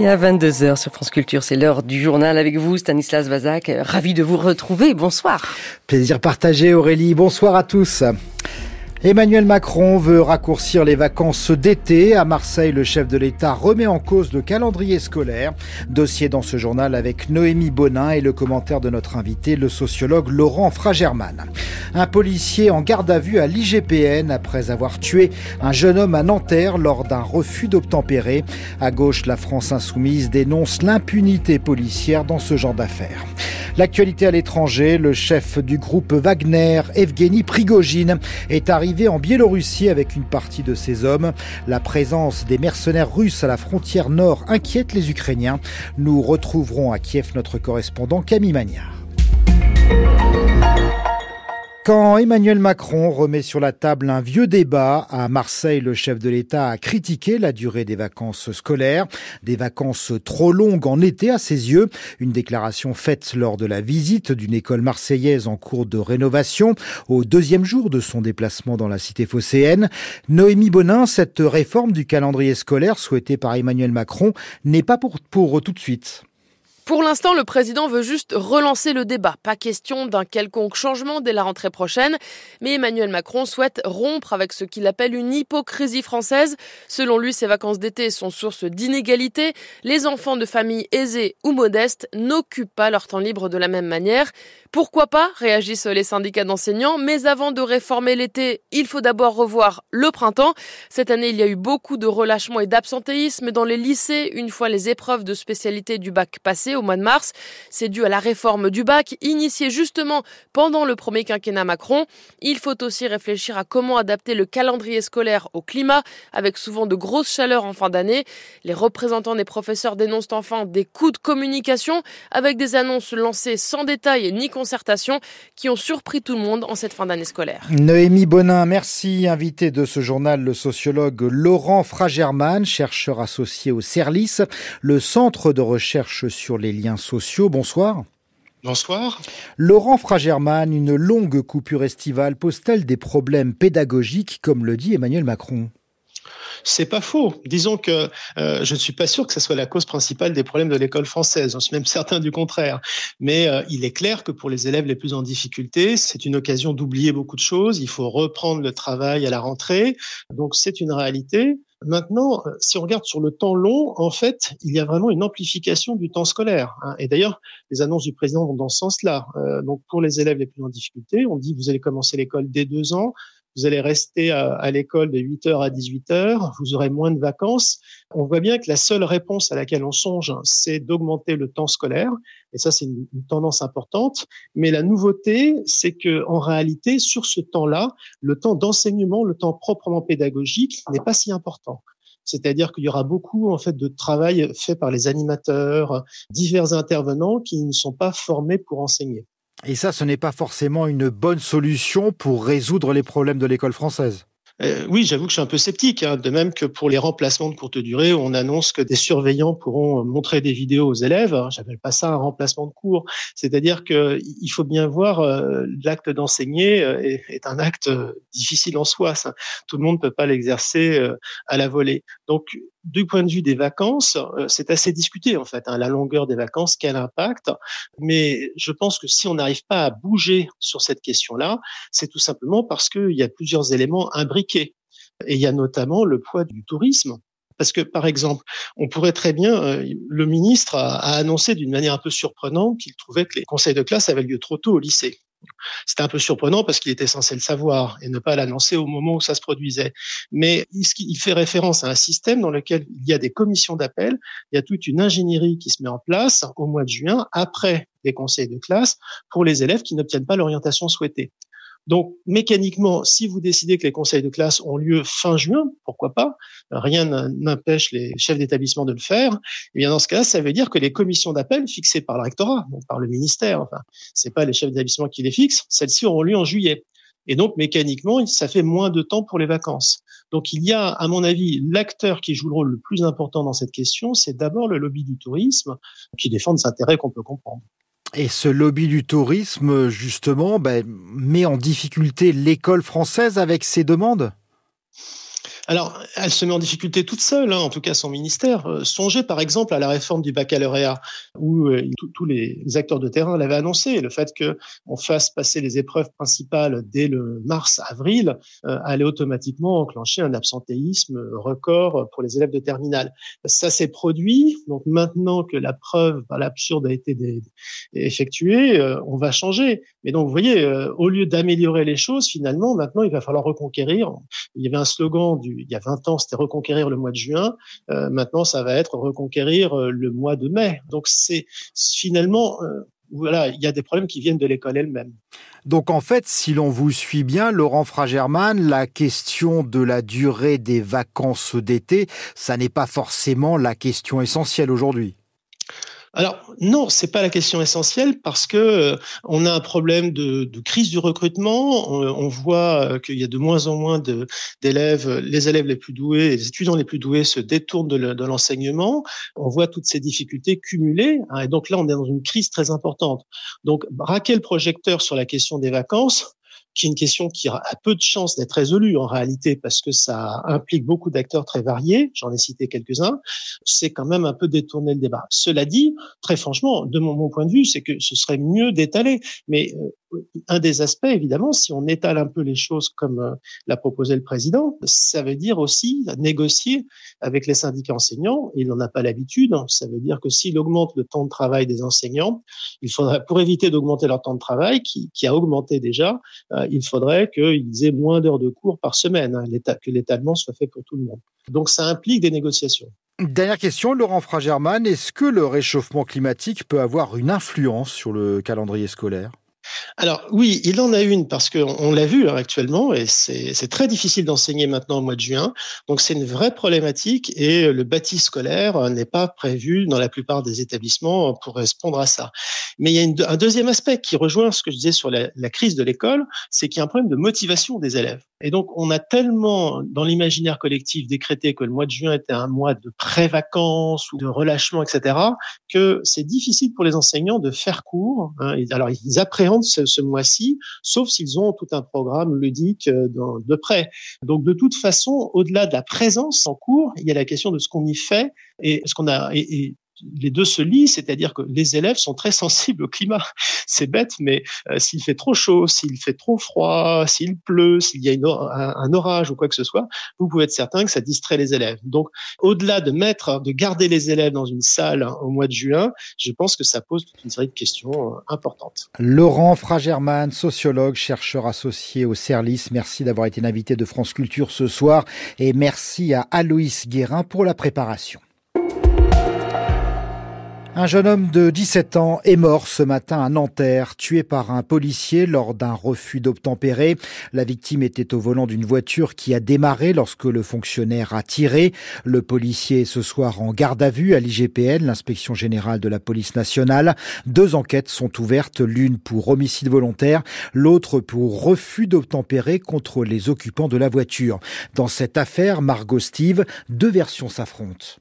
Et à 22h sur France Culture, c'est l'heure du journal avec vous, Stanislas Vazak. Ravi de vous retrouver. Bonsoir. Plaisir partagé, Aurélie. Bonsoir à tous. Emmanuel Macron veut raccourcir les vacances d'été. À Marseille, le chef de l'État remet en cause le calendrier scolaire. Dossier dans ce journal avec Noémie Bonin et le commentaire de notre invité, le sociologue Laurent Fragerman. Un policier en garde à vue à l'IGPN après avoir tué un jeune homme à Nanterre lors d'un refus d'obtempérer. À gauche, la France insoumise dénonce l'impunité policière dans ce genre d'affaires. L'actualité à l'étranger, le chef du groupe Wagner, Evgeny Prigogine, est arrivé en Biélorussie avec une partie de ses hommes. La présence des mercenaires russes à la frontière nord inquiète les Ukrainiens. Nous retrouverons à Kiev notre correspondant Camille Magnard. Quand Emmanuel Macron remet sur la table un vieux débat, à Marseille, le chef de l'État a critiqué la durée des vacances scolaires, des vacances trop longues en été à ses yeux, une déclaration faite lors de la visite d'une école marseillaise en cours de rénovation au deuxième jour de son déplacement dans la cité phocéenne. Noémie Bonin, cette réforme du calendrier scolaire souhaitée par Emmanuel Macron n'est pas pour, pour tout de suite. Pour l'instant, le président veut juste relancer le débat. Pas question d'un quelconque changement dès la rentrée prochaine, mais Emmanuel Macron souhaite rompre avec ce qu'il appelle une hypocrisie française. Selon lui, ces vacances d'été sont source d'inégalités. Les enfants de familles aisées ou modestes n'occupent pas leur temps libre de la même manière. Pourquoi pas, réagissent les syndicats d'enseignants, mais avant de réformer l'été, il faut d'abord revoir le printemps. Cette année, il y a eu beaucoup de relâchement et d'absentéisme dans les lycées une fois les épreuves de spécialité du bac passées au mois de mars. C'est dû à la réforme du bac, initiée justement pendant le premier quinquennat Macron. Il faut aussi réfléchir à comment adapter le calendrier scolaire au climat, avec souvent de grosses chaleurs en fin d'année. Les représentants des professeurs dénoncent enfin des coups de communication, avec des annonces lancées sans détail ni concertation qui ont surpris tout le monde en cette fin d'année scolaire. Noémie Bonin, merci. Invité de ce journal, le sociologue Laurent Fragerman, chercheur associé au CERLIS, le centre de recherche sur les liens sociaux. Bonsoir. Bonsoir. Laurent Fragerman, une longue coupure estivale pose-t-elle des problèmes pédagogiques, comme le dit Emmanuel Macron? C'est pas faux. Disons que euh, je ne suis pas sûr que ce soit la cause principale des problèmes de l'école française. Je suis même certain du contraire. Mais euh, il est clair que pour les élèves les plus en difficulté, c'est une occasion d'oublier beaucoup de choses. Il faut reprendre le travail à la rentrée. Donc c'est une réalité. Maintenant, euh, si on regarde sur le temps long, en fait, il y a vraiment une amplification du temps scolaire. Hein. Et d'ailleurs, les annonces du président vont dans ce sens-là. donc, pour les élèves les plus en difficulté, on dit vous allez commencer l'école dès deux ans vous allez rester à, l'école de 8h à 18h, vous aurez moins de vacances. On voit bien que la seule réponse à laquelle on songe, c'est d'augmenter le temps scolaire. Et ça, c'est une, tendance importante. Mais la nouveauté, c'est que en réalité, sur ce temps-là, le temps d'enseignement, le temps proprement pédagogique n'est pas si important. C'est-à-dire qu'il y aura beaucoup en fait de travail fait par les animateurs, divers intervenants qui ne sont pas formés pour enseigner. Et ça, ce n'est pas forcément une bonne solution pour résoudre les problèmes de l'école française. Euh, oui, j'avoue que je suis un peu sceptique. Hein. de même que pour les remplacements de courte durée, on annonce que des surveillants pourront montrer des vidéos aux élèves. J'appelle pas ça un remplacement de cours. C'est-à-dire qu'il faut bien voir euh, l'acte d'enseigner euh, est, un acte difficile en soi. Tout le monde ne peut pas l'exercer à la volée. Donc, du point de vue des vacances, c'est assez discuté en fait. Hein, la longueur des vacances, quel impact Mais je pense que si on n'arrive pas à bouger sur cette question-là, c'est tout simplement parce qu'il y a plusieurs éléments imbriqués et il y a notamment le poids du tourisme. Parce que, par exemple, on pourrait très bien, euh, le ministre a annoncé d'une manière un peu surprenante qu'il trouvait que les conseils de classe avaient lieu trop tôt au lycée. C'était un peu surprenant parce qu'il était censé le savoir et ne pas l'annoncer au moment où ça se produisait. Mais il fait référence à un système dans lequel il y a des commissions d'appel, il y a toute une ingénierie qui se met en place au mois de juin après les conseils de classe pour les élèves qui n'obtiennent pas l'orientation souhaitée. Donc, mécaniquement, si vous décidez que les conseils de classe ont lieu fin juin, pourquoi pas Rien n'empêche les chefs d'établissement de le faire. Et eh bien, dans ce cas, ça veut dire que les commissions d'appel fixées par le rectorat, donc par le ministère, enfin, c'est pas les chefs d'établissement qui les fixent, celles-ci auront lieu en juillet. Et donc, mécaniquement, ça fait moins de temps pour les vacances. Donc, il y a, à mon avis, l'acteur qui joue le rôle le plus important dans cette question, c'est d'abord le lobby du tourisme, qui défend des intérêts qu'on peut comprendre. Et ce lobby du tourisme, justement, ben, met en difficulté l'école française avec ses demandes? Alors, elle se met en difficulté toute seule, hein, en tout cas son ministère. Euh, songez par exemple à la réforme du baccalauréat, où euh, tous les acteurs de terrain l'avaient annoncé. Le fait qu'on fasse passer les épreuves principales dès le mars-avril euh, allait automatiquement enclencher un absentéisme record pour les élèves de terminale. Ça s'est produit. Donc maintenant que la preuve par l'absurde a été effectuée, on va changer. Mais donc, vous voyez, au lieu d'améliorer les choses, finalement, maintenant, il va falloir reconquérir. Il y avait un slogan du il y a 20 ans, c'était reconquérir le mois de juin. Euh, maintenant, ça va être reconquérir euh, le mois de mai. Donc, c'est finalement, euh, voilà, il y a des problèmes qui viennent de l'école elle-même. Donc en fait, si l'on vous suit bien, Laurent Fragerman, la question de la durée des vacances d'été, ça n'est pas forcément la question essentielle aujourd'hui. Alors non, c'est pas la question essentielle parce que euh, on a un problème de, crise du recrutement. On, on voit euh, qu'il y a de moins en moins d'élèves, les élèves les plus doués, les étudiants les plus doués se détournent de l'enseignement. on voit toutes ces difficultés cumulées, hein, et donc là on est dans une crise très importante. Donc braquer le projecteur sur la question des vacances, qui est une question qui a peu de chances d'être résolue en réalité parce que ça implique beaucoup d'acteurs très variés. J'en ai cité quelques-uns. C'est quand même un peu détourner le débat. Cela dit, très franchement, de mon, mon point de vue, c'est que ce serait mieux d'étaler. Mais euh, un des aspects, évidemment, si on étale un peu les choses comme euh, l'a proposé le président, ça veut dire aussi négocier avec les syndicats enseignants. Il n'en a pas l'habitude. Ça veut dire que s'il augmente le temps de travail des enseignants, il faudrait, pour éviter d'augmenter leur temps de travail, qui, qui a augmenté déjà, euh, il faudrait qu'ils aient moins d'heures de cours par semaine, hein, que l'étalement soit fait pour tout le monde. Donc ça implique des négociations. Dernière question, Laurent Fragerman, est-ce que le réchauffement climatique peut avoir une influence sur le calendrier scolaire? Alors oui, il en a une parce qu'on l'a vu hein, actuellement et c'est très difficile d'enseigner maintenant au mois de juin. Donc c'est une vraie problématique et le bâti scolaire n'est pas prévu dans la plupart des établissements pour répondre à ça. Mais il y a un deuxième aspect qui rejoint ce que je disais sur la, la crise de l'école, c'est qu'il y a un problème de motivation des élèves. Et donc on a tellement dans l'imaginaire collectif décrété que le mois de juin était un mois de pré-vacances ou de relâchement, etc., que c'est difficile pour les enseignants de faire cours. Hein. Alors ils appréhendent ce, mois-ci, sauf s'ils ont tout un programme ludique euh, de près. Donc de toute façon, au-delà de la présence en cours, il y a la question de ce qu'on y fait et ce qu'on a les deux se lient, c'est-à-dire que les élèves sont très sensibles au climat. C'est bête, mais euh, s'il fait trop chaud, s'il fait trop froid, s'il pleut, s'il y a un, orage ou quoi que ce soit, vous pouvez être certain que ça distrait les élèves. Donc, au-delà de mettre, de garder les élèves dans une salle au mois de juin, je pense que ça pose toute une série de questions euh, importantes. Laurent Fragerman, sociologue, chercheur associé au CERLIS, merci d'avoir été l'invité de France Culture ce soir et merci à Aloïs Guérin pour la préparation. Un jeune homme de 17 ans est mort ce matin à Nanterre, tué par un policier lors d'un refus d'obtempérer. La victime était au volant d'une voiture qui a démarré lorsque le fonctionnaire a tiré. Le policier est ce soir en garde à vue à l'IGPN, l'inspection générale de la police nationale. Deux enquêtes sont ouvertes, l'une pour homicide volontaire, l'autre pour refus d'obtempérer contre les occupants de la voiture. Dans cette affaire, Margot Steve, deux versions s'affrontent.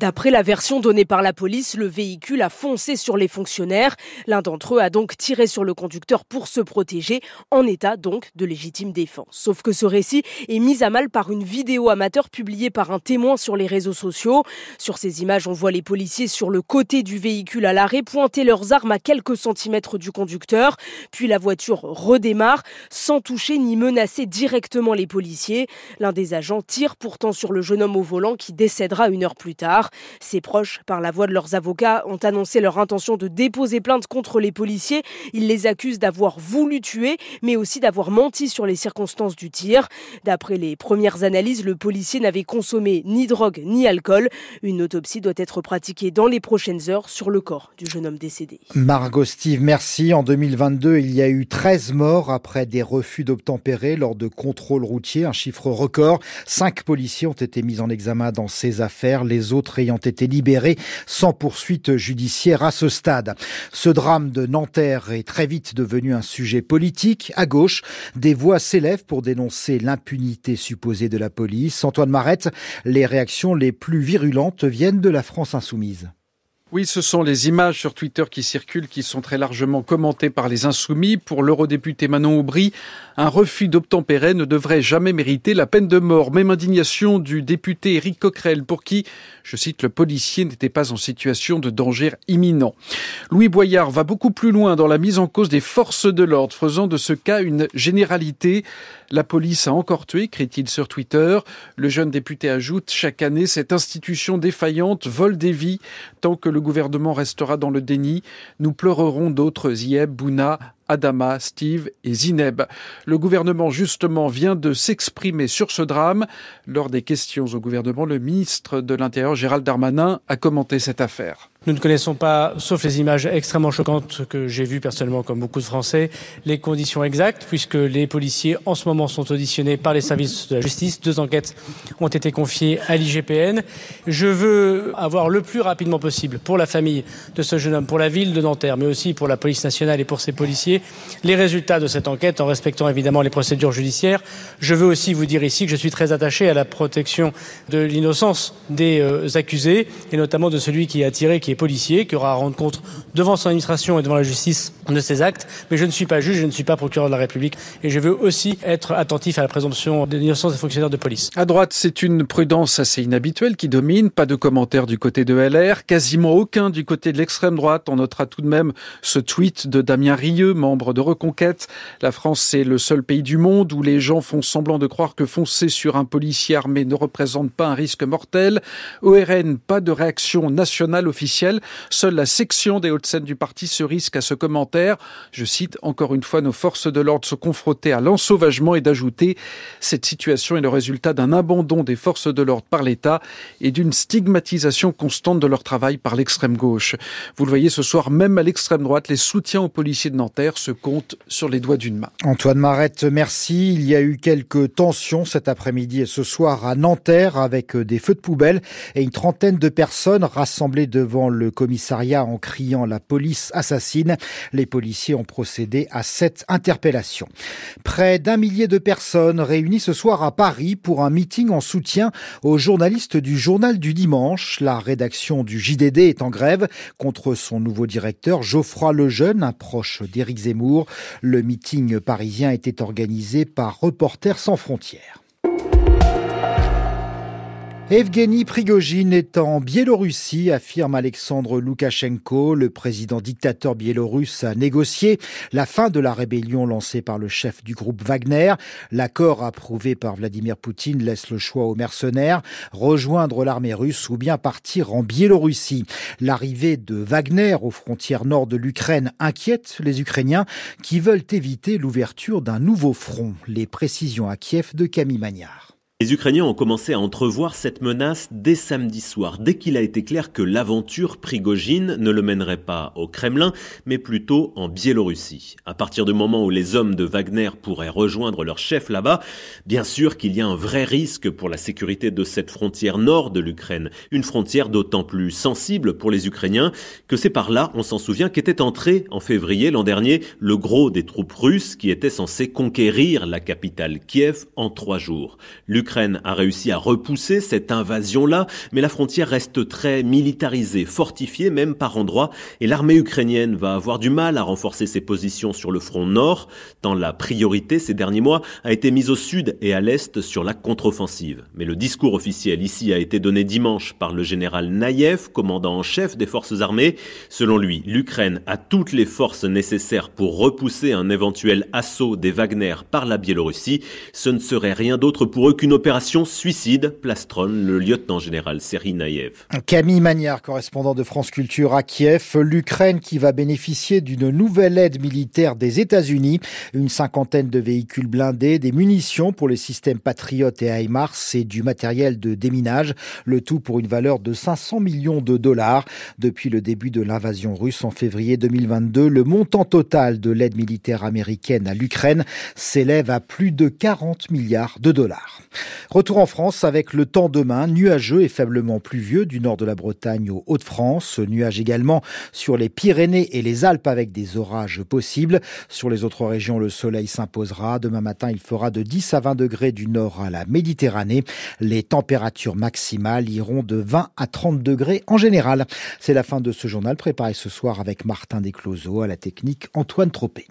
D'après la version donnée par la police, le véhicule a foncé sur les fonctionnaires. L'un d'entre eux a donc tiré sur le conducteur pour se protéger, en état donc de légitime défense. Sauf que ce récit est mis à mal par une vidéo amateur publiée par un témoin sur les réseaux sociaux. Sur ces images, on voit les policiers sur le côté du véhicule à l'arrêt pointer leurs armes à quelques centimètres du conducteur. Puis la voiture redémarre sans toucher ni menacer directement les policiers. L'un des agents tire pourtant sur le jeune homme au volant qui décédera une heure plus tard. Ses proches, par la voix de leurs avocats, ont annoncé leur intention de déposer plainte contre les policiers. Ils les accusent d'avoir voulu tuer, mais aussi d'avoir menti sur les circonstances du tir. D'après les premières analyses, le policier n'avait consommé ni drogue ni alcool. Une autopsie doit être pratiquée dans les prochaines heures sur le corps du jeune homme décédé. Margot Steve, merci. En 2022, il y a eu 13 morts après des refus d'obtempérer lors de contrôles routiers, un chiffre record. Cinq policiers ont été mis en examen dans ces affaires. Les autres ayant été libérés sans poursuite judiciaire à ce stade. Ce drame de Nanterre est très vite devenu un sujet politique. À gauche, des voix s'élèvent pour dénoncer l'impunité supposée de la police. Antoine Marette, les réactions les plus virulentes viennent de la France insoumise. Oui, ce sont les images sur Twitter qui circulent, qui sont très largement commentées par les insoumis. Pour l'eurodéputé Manon Aubry, un refus d'obtempérer ne devrait jamais mériter la peine de mort. Même indignation du député Éric Coquerel, pour qui, je cite, le policier n'était pas en situation de danger imminent. Louis Boyard va beaucoup plus loin dans la mise en cause des forces de l'ordre, faisant de ce cas une généralité. La police a encore tué, crie-t-il sur Twitter. Le jeune député ajoute, chaque année, cette institution défaillante vole des vies tant que le le gouvernement restera dans le déni, nous pleurerons d'autres Zieb, Bouna, Adama, Steve et Zineb. Le gouvernement, justement, vient de s'exprimer sur ce drame. Lors des questions au gouvernement, le ministre de l'Intérieur, Gérald Darmanin, a commenté cette affaire. Nous ne connaissons pas, sauf les images extrêmement choquantes que j'ai vues personnellement, comme beaucoup de Français, les conditions exactes, puisque les policiers en ce moment sont auditionnés par les services de la justice. Deux enquêtes ont été confiées à l'IGPN. Je veux avoir le plus rapidement possible pour la famille de ce jeune homme, pour la ville de Nanterre, mais aussi pour la police nationale et pour ses policiers, les résultats de cette enquête en respectant évidemment les procédures judiciaires. Je veux aussi vous dire ici que je suis très attaché à la protection de l'innocence des euh, accusés et notamment de celui qui a tiré, qui est policier, qui aura à rendre compte devant son administration et devant la justice de ses actes. Mais je ne suis pas juge, je ne suis pas procureur de la République. Et je veux aussi être attentif à la présomption de l'innocence des fonctionnaires de police. À droite, c'est une prudence assez inhabituelle qui domine. Pas de commentaires du côté de LR, quasiment aucun du côté de l'extrême droite. On notera tout de même ce tweet de Damien Rieu, membre de Reconquête. La France, c'est le seul pays du monde où les gens font semblant de croire que foncer sur un policier armé ne représente pas un risque mortel. ORN, pas de réaction nationale officielle Seule la section des Hauts-de-Seine du parti se risque à ce commentaire. Je cite encore une fois nos forces de l'ordre se confronter à l'ensauvagement et d'ajouter cette situation est le résultat d'un abandon des forces de l'ordre par l'État et d'une stigmatisation constante de leur travail par l'extrême gauche. Vous le voyez ce soir, même à l'extrême droite, les soutiens aux policiers de Nanterre se comptent sur les doigts d'une main. Antoine Marette, merci. Il y a eu quelques tensions cet après-midi et ce soir à Nanterre avec des feux de poubelle et une trentaine de personnes rassemblées devant le commissariat en criant la police assassine. Les policiers ont procédé à cette interpellation. Près d'un millier de personnes réunies ce soir à Paris pour un meeting en soutien aux journalistes du journal du dimanche. La rédaction du JDD est en grève contre son nouveau directeur Geoffroy Lejeune, un proche d'Éric Zemmour. Le meeting parisien était organisé par Reporters sans frontières. Evgeny Prigogine est en Biélorussie, affirme Alexandre Loukachenko. Le président dictateur biélorusse a négocié la fin de la rébellion lancée par le chef du groupe Wagner. L'accord approuvé par Vladimir Poutine laisse le choix aux mercenaires, rejoindre l'armée russe ou bien partir en Biélorussie. L'arrivée de Wagner aux frontières nord de l'Ukraine inquiète les Ukrainiens qui veulent éviter l'ouverture d'un nouveau front. Les précisions à Kiev de Camille Magnard. Les Ukrainiens ont commencé à entrevoir cette menace dès samedi soir, dès qu'il a été clair que l'aventure Prigogine ne le mènerait pas au Kremlin, mais plutôt en Biélorussie. À partir du moment où les hommes de Wagner pourraient rejoindre leur chef là-bas, bien sûr qu'il y a un vrai risque pour la sécurité de cette frontière nord de l'Ukraine, une frontière d'autant plus sensible pour les Ukrainiens que c'est par là, on s'en souvient, qu'était entré en février l'an dernier le gros des troupes russes qui étaient censées conquérir la capitale Kiev en trois jours. L'Ukraine a réussi à repousser cette invasion-là, mais la frontière reste très militarisée, fortifiée même par endroits, et l'armée ukrainienne va avoir du mal à renforcer ses positions sur le front nord, tant la priorité ces derniers mois a été mise au sud et à l'est sur la contre-offensive. Mais le discours officiel ici a été donné dimanche par le général Naïev, commandant en chef des forces armées. Selon lui, l'Ukraine a toutes les forces nécessaires pour repousser un éventuel assaut des Wagner par la Biélorussie. Ce ne serait rien d'autre pour eux qu'une opération suicide, plastronne le lieutenant-général Seri Naïev. Camille Magnard, correspondant de France Culture à Kiev, l'Ukraine qui va bénéficier d'une nouvelle aide militaire des États-Unis, une cinquantaine de véhicules blindés, des munitions pour les systèmes Patriot et HIMARS et du matériel de déminage, le tout pour une valeur de 500 millions de dollars. Depuis le début de l'invasion russe en février 2022, le montant total de l'aide militaire américaine à l'Ukraine s'élève à plus de 40 milliards de dollars. Retour en France avec le temps demain, nuageux et faiblement pluvieux du nord de la Bretagne aux Hauts-de-France. Nuages également sur les Pyrénées et les Alpes avec des orages possibles. Sur les autres régions, le soleil s'imposera. Demain matin, il fera de 10 à 20 degrés du nord à la Méditerranée. Les températures maximales iront de 20 à 30 degrés en général. C'est la fin de ce journal préparé ce soir avec Martin Descloseaux à la technique Antoine Tropé.